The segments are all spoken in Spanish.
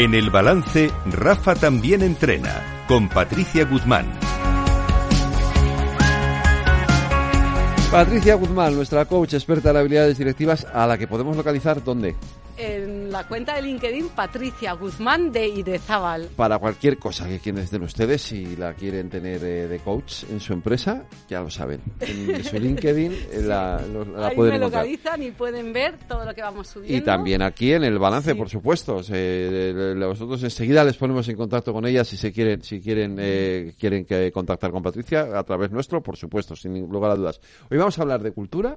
En el balance, Rafa también entrena, con Patricia Guzmán. Patricia Guzmán, nuestra coach experta en habilidades directivas, a la que podemos localizar ¿dónde? En la cuenta de LinkedIn Patricia Guzmán de Idezábal. Para cualquier cosa que quieran de ustedes, si la quieren tener eh, de coach en su empresa, ya lo saben. En su LinkedIn eh, la, la Ahí pueden me encontrar. localizan y pueden ver todo lo que vamos subiendo. Y también aquí en el balance, Sí. por supuesto. Se- nosotros enseguida les ponemos en contacto con ellas si se quieren, si quieren, eh, quieren que contactar con Patricia a través nuestro, por supuesto, sin lugar a dudas. Hoy vamos a hablar de cultura.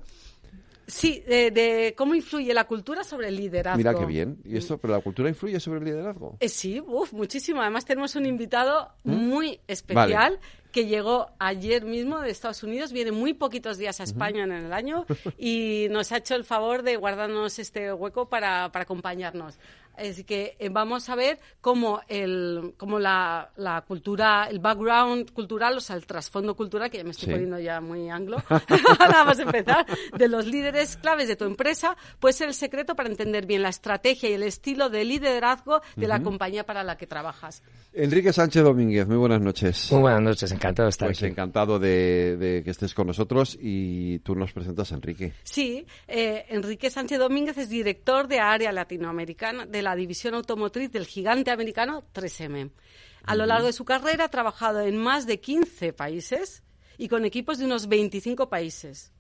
Sí, de, de cómo influye la cultura sobre el liderazgo. Mira qué bien. ¿Y esto, pero la cultura influye sobre el liderazgo? Eh, sí, uf, muchísimo. Además tenemos un invitado muy especial. Vale. que llegó ayer mismo de Estados Unidos, viene muy poquitos días a España en el año y nos ha hecho el favor de guardarnos este hueco para, para acompañarnos. Así que eh, vamos a ver cómo, el, cómo la, la cultura, el background cultural, o sea, el trasfondo cultural, que ya me estoy Sí. poniendo ya muy anglo, nada más empezar, de los líderes claves de tu empresa, puede ser el secreto para entender bien la estrategia y el estilo de liderazgo de la compañía para la que trabajas. Enrique Sánchez Domínguez, muy buenas noches. Muy buenas noches, encantado de estar Pues aquí. encantado de, de que estés con nosotros y tú nos presentas a Enrique. Sí, eh, Enrique Sánchez Domínguez es director de área latinoamericana de la división automotriz del gigante americano 3M. A lo largo de su carrera ha trabajado en más de 15 países y con equipos de unos 25 países.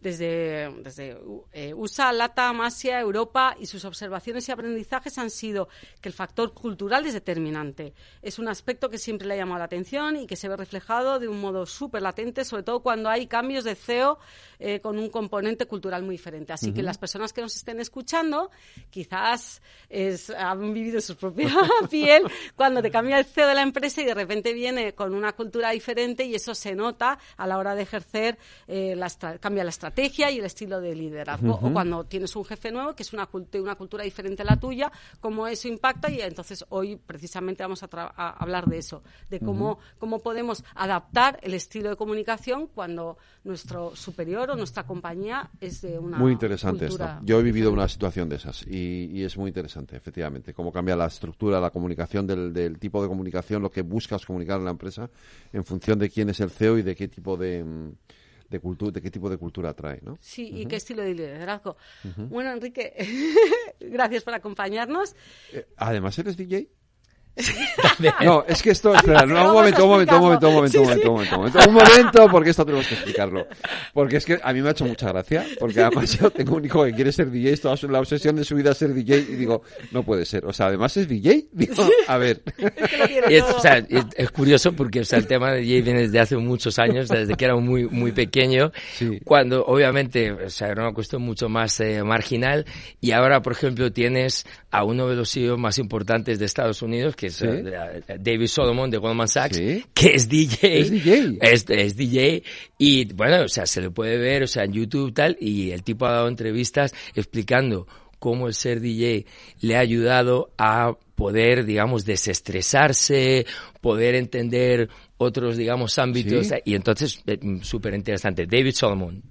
Desde, desde eh, USA, LATAM, Asia, Europa y sus observaciones y aprendizajes han sido que el factor cultural es determinante. Es un aspecto que siempre le ha llamado la atención y que se ve reflejado de un modo súper latente, sobre todo cuando hay cambios de CEO eh, con un componente cultural muy diferente. Así que las personas que nos estén escuchando quizás es- han vivido su propia piel cuando te cambia el CEO de la empresa y de repente viene con una cultura diferente y eso se nota a la hora de ejercer, eh, la estra- cambia la estrategia y el estilo de liderazgo. O cuando tienes un jefe nuevo que es una, una cultura diferente a la tuya, cómo eso impacta y entonces hoy precisamente vamos a, a hablar de eso, de cómo, cómo podemos adaptar el estilo de comunicación cuando nuestro superior o nuestra compañía es de una Muy interesante esto. Yo he vivido una situación de esas y, y es muy interesante, efectivamente, cómo cambia la estructura, la comunicación del, del tipo de comunicación, lo que buscas comunicar en la empresa en función de quién es el CEO y de qué tipo de, mm, de, cultu- de qué tipo de cultura trae, ¿no? Sí, y qué estilo de liderazgo. Bueno, Enrique, gracias por acompañarnos. Eh, Además, ¿eres DJ? No, es que esto, espera, no, un momento, un momento, un momento, un momento, un momento, un momento, un momento, un momento, porque esto tenemos que explicarlo. Porque es que a mí me ha hecho mucha gracia, porque además yo tengo un hijo que quiere ser DJ, toda la obsesión de su vida es ser DJ, y digo, no puede ser. O sea, además es DJ, digo, a ver. Es que lo quiero Y es, todo. o sea, es, es curioso porque o sea, el tema de DJ viene desde hace muchos años, desde que era muy muy pequeño, Sí. cuando obviamente o sea, era una cuestión mucho más eh, marginal y ahora, por ejemplo, tienes a uno de los CEOs más importantes de Estados Unidos, que es Sí. eh, David Solomon de Goldman Sachs, Sí. que es DJ. Es DJ. Es, es DJ y bueno, o sea, se le puede ver, o sea, en YouTube tal, y el tipo ha dado entrevistas explicando cómo el ser DJ le ha ayudado a poder, digamos, desestresarse, poder entender otros, digamos, ámbitos, Sí. y entonces, eh, súper interesante. David Solomon.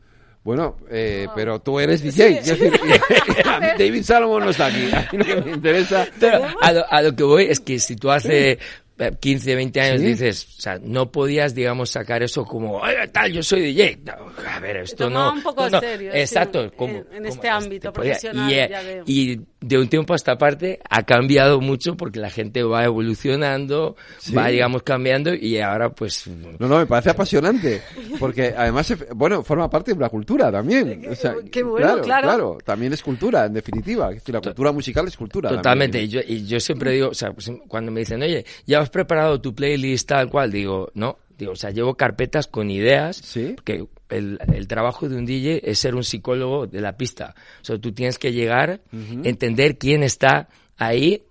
Bueno, eh, pero tú eres DJ. mí David Salomon no está aquí. A mí lo que me interesa. Pero a lo, a lo que voy es que si tú hace eh, 15, 20 años Sí. dices, o sea, no podías, digamos, sacar eso como, "Oye, tal, yo soy DJ. No, a ver, esto no. un poco no, no. serio, sí, Exacto. en- como- en como este ámbito podía- profesional, Y, eh, ya veo. y de un tiempo a esta parte ha cambiado mucho porque la gente va evolucionando, Sí. va, digamos, cambiando y ahora, pues, No, no, me parece apasionante. Porque además, bueno, forma parte de una cultura también. O sea, Qué bueno, claro. También es cultura, en definitiva. La cultura musical es cultura. Totalmente. Y yo, y yo siempre digo, o sea, pues, cuando me dicen, oye, ¿ya has preparado tu playlist tal cual? Digo, no. Digo, o sea, llevo carpetas con ideas. Sí. Porque el, el trabajo de un DJ es ser un psicólogo de la pista. O sea, tú tienes que llegar, entender quién está ahí,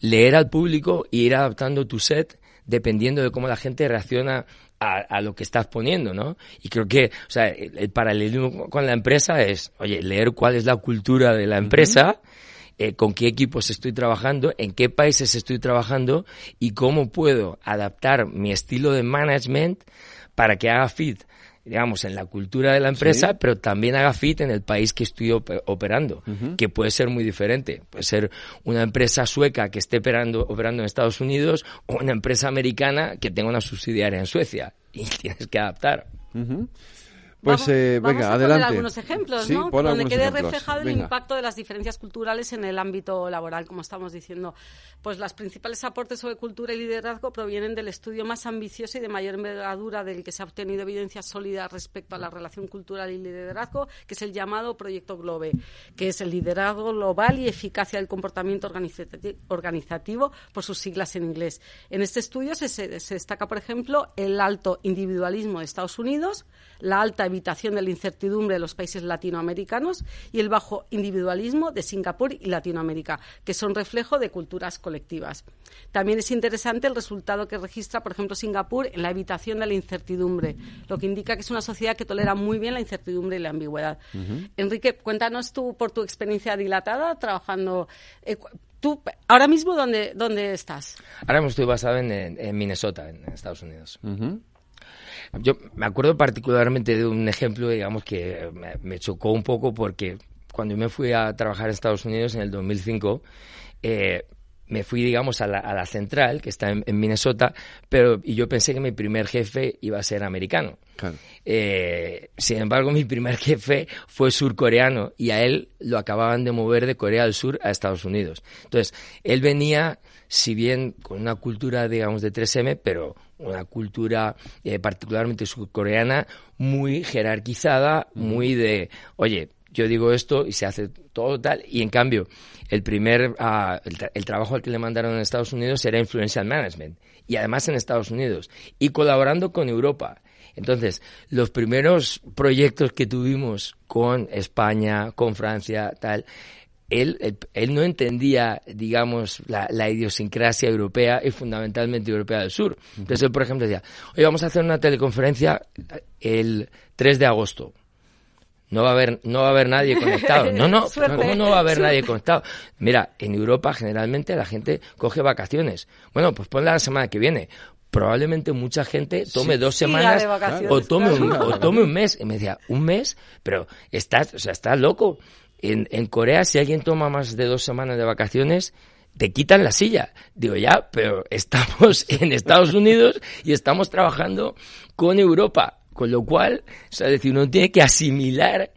leer al público e ir adaptando tu set dependiendo de cómo la gente reacciona a, a lo que estás poniendo, ¿no? Y creo que, o sea, el, el paralelismo con la empresa es, oye, leer cuál es la cultura de la empresa, eh, con qué equipos estoy trabajando, en qué países estoy trabajando y cómo puedo adaptar mi estilo de management para que haga fit digamos, en la cultura de la empresa, pero también haga fit en el país que estoy operando, que puede ser muy diferente. Puede ser una empresa sueca que esté operando, operando en Estados Unidos o una empresa americana que tenga una subsidiaria en Suecia. Y tienes que adaptar. Pues eh, venga, adelante. algunos ejemplos, ¿no? Donde quede reflejado el impacto de las diferencias culturales en el ámbito laboral, como estamos diciendo. Pues las principales aportes sobre cultura y liderazgo provienen del estudio más ambicioso y de mayor envergadura del que se ha obtenido evidencia sólida respecto a la relación cultural y liderazgo, que es el llamado Proyecto Globe, que es el liderazgo global y eficacia del comportamiento organizativo por sus siglas en inglés. En este estudio se, se destaca, por ejemplo, el alto individualismo de Estados Unidos, la alta evitación de la incertidumbre de los países latinoamericanos y el bajo individualismo de Singapur y Latinoamérica, que son reflejo de culturas colectivas. También es interesante el resultado que registra, por ejemplo, Singapur en la evitación de la incertidumbre, lo que indica que es una sociedad que tolera muy bien la incertidumbre y la ambigüedad. Enrique, cuéntanos tú por tu experiencia dilatada trabajando. Eh, ¿Tú ahora mismo dónde, dónde estás? Ahora mismo estoy basado en, Minnesota, en Estados Unidos. Yo me acuerdo particularmente de un ejemplo, digamos, que me, chocó un poco porque cuando me fui a trabajar en Estados Unidos en el 2005, eh, me fui, digamos, a la, central, que está en, Minnesota, pero y yo pensé que mi primer jefe iba a ser americano. Eh, sin embargo, mi primer jefe fue surcoreano y a él lo acababan de mover de Corea del Sur a Estados Unidos. Entonces, él venía, si bien con una cultura, digamos, de 3M, pero una cultura eh, particularmente surcoreana muy jerarquizada, muy de, oye, yo digo esto y se hace todo tal. Y en cambio, el primer, ah, el, trabajo al que le mandaron en Estados Unidos era Influential Management. Y además en Estados Unidos. Y colaborando con Europa. Entonces, los primeros proyectos que tuvimos con España, con Francia, tal, él, él, no entendía, digamos, la, la, idiosincrasia europea y fundamentalmente europea del sur. Entonces él, por ejemplo, decía, hoy vamos a hacer una teleconferencia el 3 de agosto. No va a haber, no va a haber nadie conectado. No, no, ¿cómo no va a haber nadie conectado? Mira, en Europa generalmente la gente coge vacaciones. Bueno, pues ponla la semana que viene. Probablemente mucha gente tome dos semanas o tome, un, o tome un mes. Y me decía, ¿un mes? Pero estás, o sea, estás loco. En, en Corea, si alguien toma más de dos semanas de vacaciones, te quitan la silla. Digo, ya, pero estamos en Estados Unidos y estamos trabajando con Europa. Con lo cual, o sea, decir, uno tiene que asimilar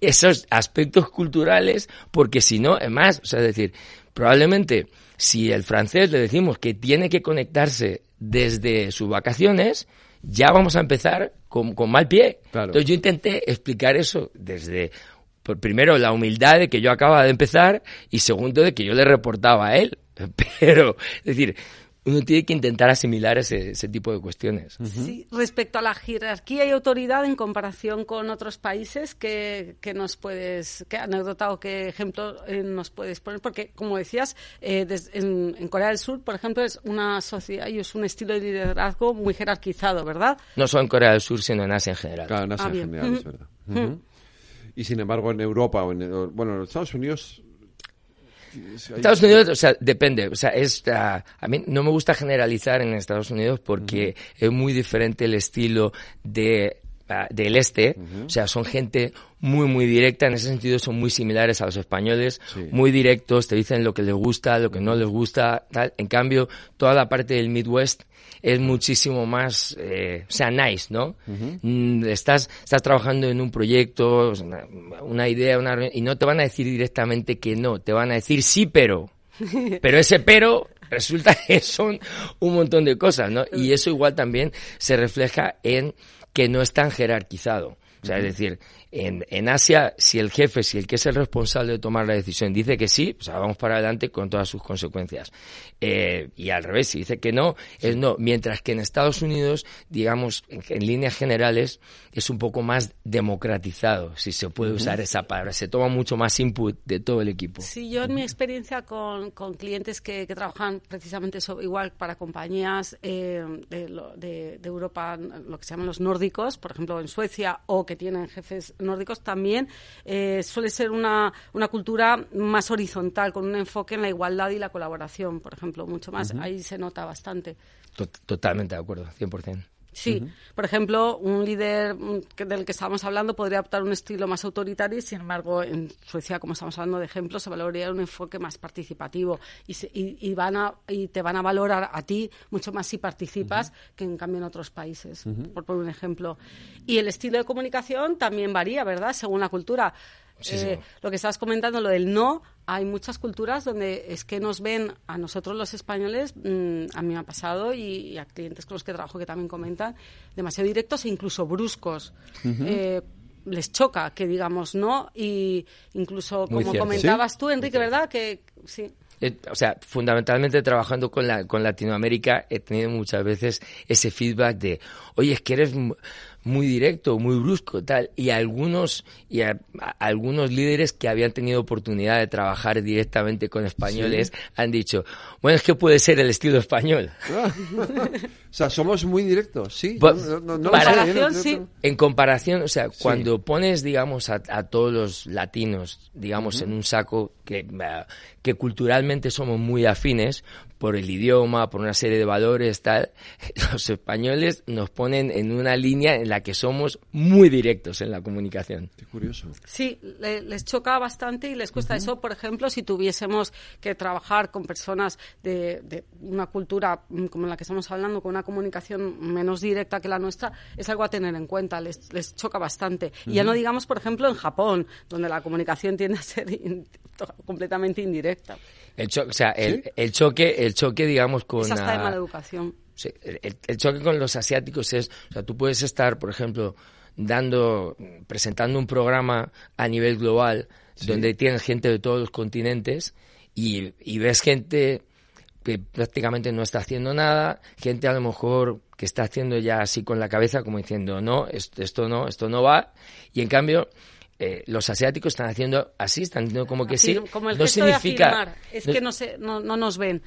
esos aspectos culturales porque si no, es más, o sea, es decir, probablemente si el francés le decimos que tiene que conectarse desde sus vacaciones, ya vamos a empezar con, mal pie. Entonces yo intenté explicar eso desde por primero la humildad de que yo acababa de empezar y segundo de que yo le reportaba a él. Pero, es decir, uno tiene que intentar asimilar ese, ese tipo de cuestiones. Sí, respecto a la jerarquía y autoridad en comparación con otros países, ¿qué, nos puedes, qué anécdota o qué ejemplo eh, nos puedes poner? Porque, como decías, eh, en, Corea del Sur, por ejemplo, es una sociedad y es un estilo de liderazgo muy jerarquizado, ¿verdad? No solo en Corea del Sur, sino en Asia en general. Claro, en Asia en ah, general, es verdad. Y sin embargo, en Europa o en, bueno, en Estados Unidos Estados Unidos, o sea, depende. O sea, es, uh, a mí no me gusta generalizar en Estados Unidos porque es muy diferente el estilo de del este, o sea, son gente muy, muy directa, en ese sentido son muy similares a los españoles, muy directos, te dicen lo que les gusta, lo que no les gusta, tal. En cambio, toda la parte del Midwest es muchísimo más, eh, o sea, nice, ¿no? Mm, estás, estás trabajando en un proyecto, una, idea, una, y no te van a decir directamente que no, te van a decir sí, pero. Pero ese pero resulta que son un montón de cosas, ¿no? Y eso igual también se refleja en que no es tan jerarquizado. O sea, es decir, en, en, Asia, si el jefe, si el que es el responsable de tomar la decisión dice que sí, pues vamos para adelante con todas sus consecuencias. Eh, y al revés, si dice que no, es no. Mientras que en Estados Unidos, digamos, en, líneas generales, es un poco más democratizado, si se puede usar esa palabra. Se toma mucho más input de todo el equipo. Sí, yo en mi experiencia con, con clientes que, que, trabajan precisamente igual para compañías eh, de, de, de Europa, lo que se llaman los nórdicos, por ejemplo en Suecia, o que tienen jefes nórdicos, también eh, suele ser una, una cultura más horizontal, con un enfoque en la igualdad y la colaboración, por ejemplo, mucho más. Ahí se nota bastante. Totalmente de acuerdo, 100%. Sí, por ejemplo, un líder del que estábamos hablando podría optar un estilo más autoritario y, sin embargo, en Suecia, como estamos hablando de ejemplos, se valoraría un enfoque más participativo y, y, van a, y te van a valorar a ti mucho más si participas que en cambio en otros países, por poner un ejemplo. Y el estilo de comunicación también varía, ¿verdad?, según la cultura. Eh, lo que estabas comentando, lo del no, hay muchas culturas donde es que nos ven a nosotros los españoles, mm, a mí me ha pasado y, a clientes con los que trabajo que también comentan, demasiado directos e incluso bruscos. Eh, les choca que digamos no y incluso como comentabas tú Enrique verdad que sí. Eh, o sea, fundamentalmente trabajando con, la, con Latinoamérica he tenido muchas veces ese feedback de, oye, es que eres muy directo, muy brusco, tal. Y algunos, y algunos líderes que habían tenido oportunidad de trabajar directamente con españoles han dicho, bueno, es que puede ser el estilo español. o sea, somos muy directos, sí. En comparación, o sea, cuando pones, digamos, a, todos los latinos, digamos, en un saco que, que culturalmente somos muy afines, por el idioma, por una serie de valores, tal, los españoles nos ponen en una línea en la que somos muy directos en la comunicación. Qué curioso. Sí, les choca bastante y les cuesta eso, por ejemplo, si tuviésemos que trabajar con personas de, una cultura mm, como la que estamos hablando, con una comunicación menos directa que la nuestra, es algo a tener en cuenta, les, les choca bastante. Y ya no digamos, por ejemplo, en Japón, donde la comunicación tiende a ser completamente indirecta. El o sea, el, el, choque, el choque, digamos, con... Esa está de mala educación. Sí, el, choque con los asiáticos es, o sea, tú puedes estar, por ejemplo, dando, presentando un programa a nivel global donde tienes gente de todos los continentes y, y ves gente que prácticamente no está haciendo nada, gente a lo mejor que está haciendo ya así con la cabeza como diciendo, no, esto, esto no, esto no va, y en cambio eh, los asiáticos están haciendo así, están haciendo como que sí. Como el no significa. es que no, se, no, nos ven.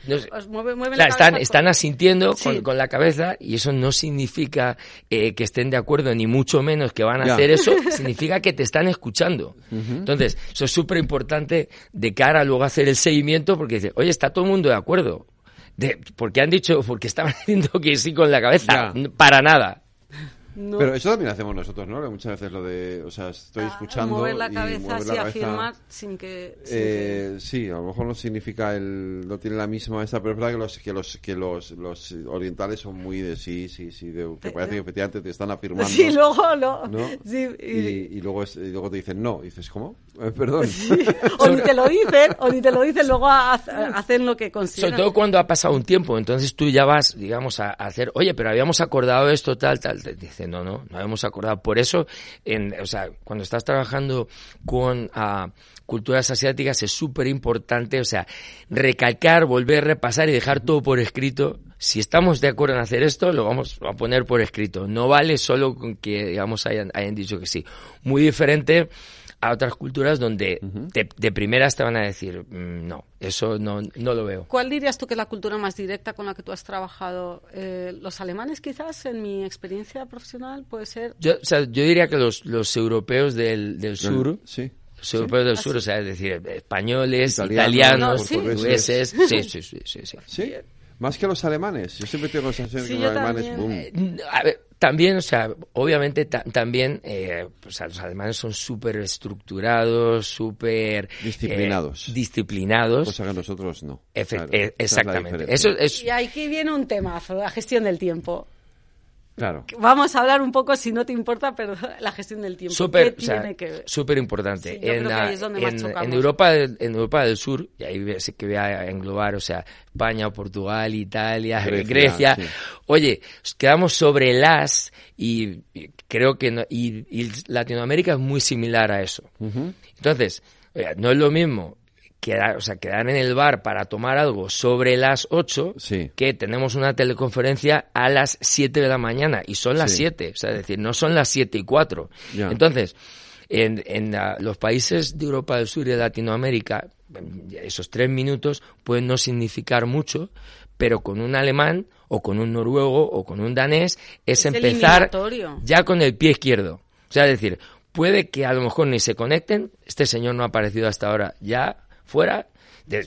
están, están asintiendo con, la cabeza y eso no significa eh, que estén de acuerdo, ni mucho menos que van a hacer eso. significa que te están escuchando. Entonces, eso es súper importante de cara a luego hacer el seguimiento porque dice, oye, está todo el mundo de acuerdo. De, porque han dicho, porque estaban haciendo que sí con la cabeza. Para nada. Pero eso también hacemos nosotros, ¿no? muchas veces lo de, o sea, estoy ah, escuchando mover la cabeza y afirmar sin que, eh, Sí, a lo mejor no significa el, no tiene la misma esa, pero es verdad que los que los que los, los orientales son muy de sí, sí, sí, de, que parece que efectivamente te están afirmando. Sí, luego no. Sí, y, luego y luego te dicen no, y dices cómo, eh, perdón. o ni te lo dicen, o ni te lo dicen, luego hacen lo que consideran. Sobre todo cuando ha pasado un tiempo, entonces tú ya vas, digamos, a, hacer, oye, pero habíamos acordado esto, tal, tal, te dicen no, no, no hemos acordado. Por eso, en, o sea, cuando estás trabajando con uh, culturas asiáticas es súper importante, o sea, recalcar, volver, repasar y dejar todo por escrito. Si estamos de acuerdo en hacer esto, lo vamos a poner por escrito. No vale solo con que, digamos, hayan, hayan dicho que sí. Muy diferente a otras culturas donde de, primeras te van a decir, mm, no, eso no, no lo veo. ¿Cuál dirías tú que es la cultura más directa con la que tú has trabajado? Eh, ¿Los alemanes quizás, en mi experiencia profesional, puede ser? Yo, o sea, yo diría que los, los europeos del, del sur... Sí. Los europeos del sur, o sea, es decir, españoles, italianos, portugueses, sí, sí, sí, sí, sí. Más que los alemanes. Yo siempre tengo la sensación que los alemanes, boom. Eh, a ver, también, o sea, obviamente también, eh, pues, los alemanes son súper estructurados, súper... Eh, disciplinados. disciplinados. Cosa que nosotros no. Eh, exactamente. Eso es... Y aquí viene un temazo, la gestión del tiempo. Claro. Vamos a hablar un poco, si no te importa, pero la gestión del tiempo. Súper super importante. en, en, Europa, en Europa del Sur, y ahí sí que voy a englobar, o sea, España, Portugal, Italia, Grecia. Oye, quedamos sobre las y, creo que y, Latinoamérica es muy similar a eso. Entonces, no es lo mismo quedar, o sea, quedar en el bar para tomar algo sobre las 8, que tenemos una teleconferencia a las 7 de la mañana y son las 7, o sea, es decir, no son las 7 y 4. Entonces, en, en los países de Europa del Sur y de Latinoamérica, esos tres minutos pueden no significar mucho, pero con un alemán o con un noruego o con un danés es, empezar ya con el pie izquierdo. O sea, es decir, puede que a lo mejor ni se conecten, este señor no ha aparecido hasta ahora, ya fuera,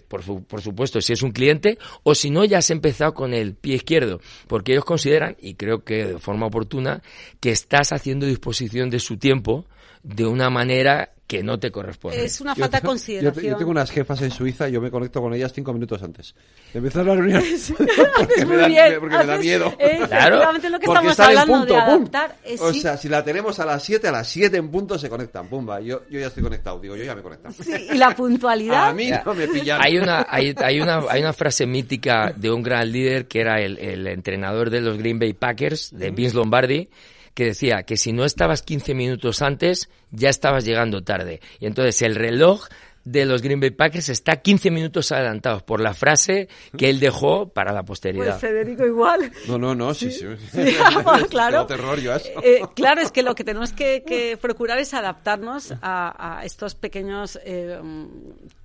por, por, supuesto, si es un cliente, o si no, ya has empezado con el pie izquierdo, porque ellos consideran, y creo que de forma oportuna, que estás haciendo disposición de su tiempo de una manera que no te corresponde. Es una falta de consideración. Yo, tengo unas jefas en Suiza y yo me conecto con ellas cinco minutos antes empezar la reunión. porque, me da, porque me da, miedo. claro. lo que porque estamos hablando punto, de adaptar. o sea, si la tenemos a las 7, a las 7 en punto se conectan. Pumba, yo, yo ya estoy conectado. Digo, yo ya me conectado. Sí, y la puntualidad. a mí no me pillan. Hay una, hay, hay, una, hay una frase mítica de un gran líder que era el, el entrenador de los Green Bay Packers, de Vince Lombardi, que decía que si no estabas 15 minutos antes, ya estabas llegando tarde. Y entonces el reloj de los Green Bay Packers está 15 minutos adelantados por la frase que él dejó para la posteridad. Pues Federico igual. No, no, no, sí, sí. claro. terror yo eh, claro, es que lo que tenemos que, procurar es adaptarnos a, estos pequeños eh,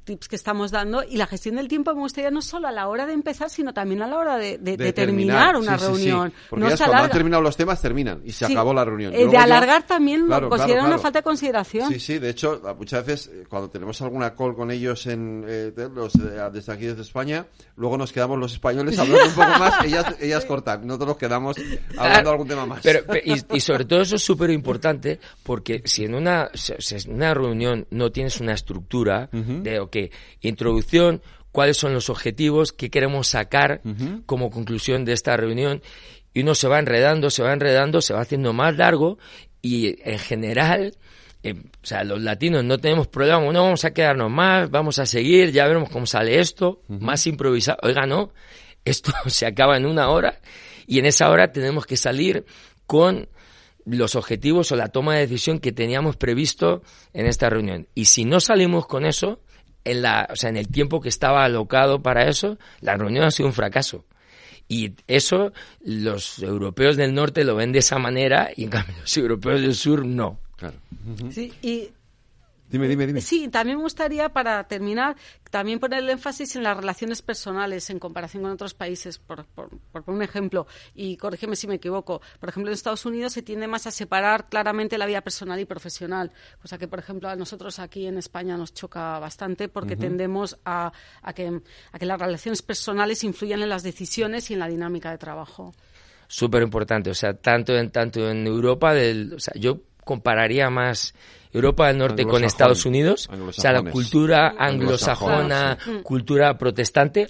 tips que estamos dando y la gestión del tiempo me gustaría no solo a la hora de empezar, sino también a la hora de, terminar, una reunión. Porque ya cuando han terminado los temas, terminan y se acabó la reunión. Eh, de alargar también lo considero una falta de consideración. Sí, sí, de hecho, muchas veces eh, cuando tenemos alguna call con ellos en, eh, los, desde aquí, desde España, luego nos quedamos los españoles hablando un poco más, ellas, ellas cortan, nosotros nos quedamos hablando algún tema más. Pero, y, sobre todo eso es súper importante porque si en una, en una reunión no tienes una estructura de, introducción, cuáles son los objetivos, qué queremos sacar como conclusión de esta reunión. Y uno se va enredando, se va enredando, se va haciendo más largo y en general, eh, o sea, los latinos no tenemos problema, no vamos a quedarnos más, vamos a seguir, ya veremos cómo sale esto, más improvisado. Oiga, no, esto se acaba en una hora y en esa hora tenemos que salir con los objetivos o la toma de decisión que teníamos previsto en esta reunión. Y si no salimos con eso, en la, o sea, en el tiempo que estaba alocado para eso, la reunión ha sido un fracaso. Y eso los europeos del norte lo ven de esa manera y en cambio los europeos del sur no. Claro. Sí, y Dime, dime, dime. Sí, también me gustaría, para terminar, también poner el énfasis en las relaciones personales en comparación con otros países. Por, por, por un ejemplo, y corrígeme si me equivoco, por ejemplo, en Estados Unidos se tiende más a separar claramente la vida personal y profesional, cosa que, por ejemplo, a nosotros aquí en España nos choca bastante porque tendemos a, a, que, a que las relaciones personales influyan en las decisiones y en la dinámica de trabajo. Súper importante, o sea, tanto en, tanto en Europa, del, o sea, yo compararía más Europa del Norte con Estados Unidos, o sea, la cultura anglosajona, cultura protestante,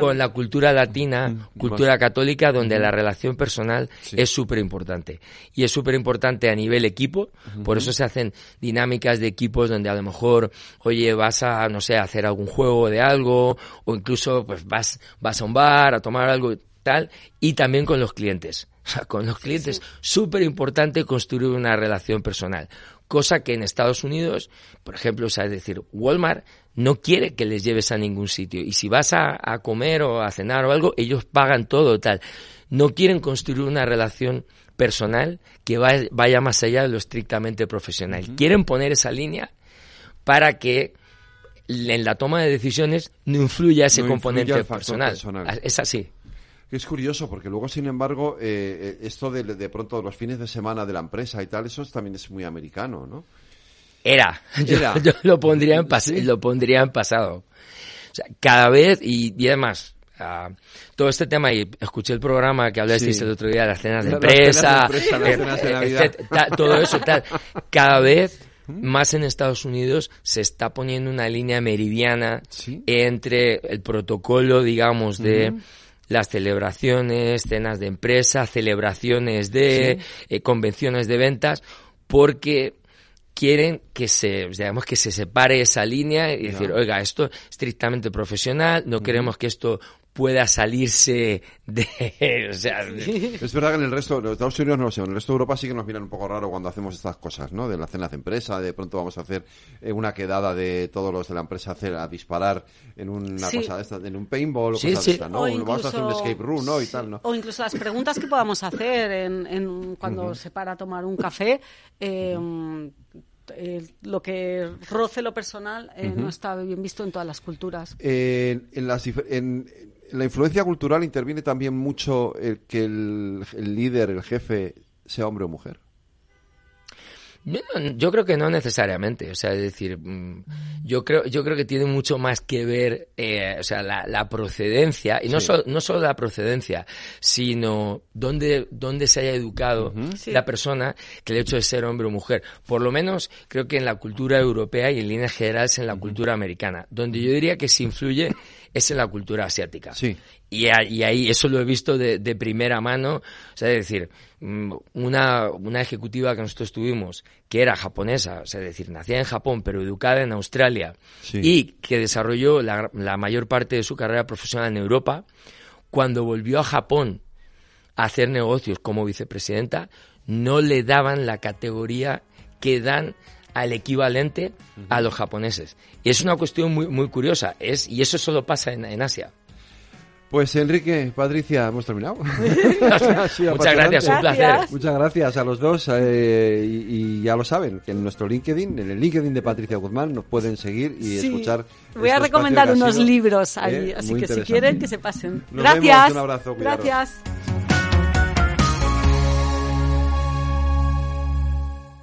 con la cultura latina, mm. cultura católica, donde la relación personal es súper importante. Y es súper importante a nivel equipo, por eso se hacen dinámicas de equipos donde a lo mejor, oye, vas a, no sé, hacer algún juego de algo, o incluso pues vas, vas a un bar a tomar algo tal, y también con los clientes. O sea, con los clientes, súper importante construir una relación personal cosa que en Estados Unidos, por ejemplo, o sea, es decir, Walmart no quiere que les lleves a ningún sitio y si vas a, comer o a cenar o algo, ellos pagan todo tal. No quieren construir una relación personal que vaya más allá de lo estrictamente profesional. Quieren poner esa línea para que en la toma de decisiones no influya ese componente personal. Es así es curioso, porque luego, sin embargo, eh, eh, esto de, de pronto los fines de semana de la empresa y tal, eso también es muy americano, ¿no? Era. Yo, lo, pondría en lo pondría en pasado. O sea, cada vez, y, además, ah, todo este tema, y escuché el programa que hablasteis el otro día de las cenas de empresa, todo eso, tal. Cada vez más en Estados Unidos se está poniendo una línea meridiana entre el protocolo, digamos, de las celebraciones, cenas de empresa, celebraciones de eh, convenciones de ventas, porque quieren que se, digamos, que se separe esa línea y decir, oiga, esto es estrictamente profesional, no queremos que esto pueda salirse de... O sea, Es verdad que en el resto, de Estados Unidos no lo sé, en el resto de Europa sí que nos miran un poco raro cuando hacemos estas cosas, ¿no? De la cena de empresa, de pronto vamos a hacer eh, una quedada de todos los de la empresa hacer, a disparar en una cosa de esta, en un paintball o cosas de estas, ¿no? vamos a hacer un escape room, ¿no? Y tal, ¿no? O incluso las preguntas que podamos hacer en, en cuando se para a tomar un café, eh, lo que roce lo personal eh, no está bien visto en todas las culturas. en, las, en, la influencia cultural interviene también mucho el que el, líder, el jefe, sea hombre o mujer. Yo, creo que no necesariamente, o sea, es decir, mm, yo creo, yo creo que tiene mucho más que ver, eh, o sea, la, procedencia, y no, solo, no solo la procedencia, sino dónde, dónde se haya educado la persona que el hecho de ser hombre o mujer. Por lo menos creo que en la cultura europea y en líneas generales en la cultura americana, donde yo diría que se influye es en la cultura asiática. Sí. Y, ahí eso lo he visto de, primera mano. O sea, es decir, mm, una, una ejecutiva que nosotros tuvimos, que era japonesa, o sea, es decir, nacida en Japón, pero educada en Australia, y que desarrolló la, la mayor parte de su carrera profesional en Europa, cuando volvió a Japón a hacer negocios como vicepresidenta, no le daban la categoría que dan al equivalente a los japoneses. Y es una cuestión muy, muy curiosa, es, y eso solo pasa en, Asia. Pues Enrique, Patricia, hemos terminado. Muchas gracias, un placer. Muchas gracias a los dos eh, y, ya lo saben, que en nuestro LinkedIn, en el LinkedIn de Patricia Guzmán, nos pueden seguir y escuchar. Voy a recomendar unos libros ahí, eh, así que si quieren que se pasen. gracias. un abrazo. Gracias.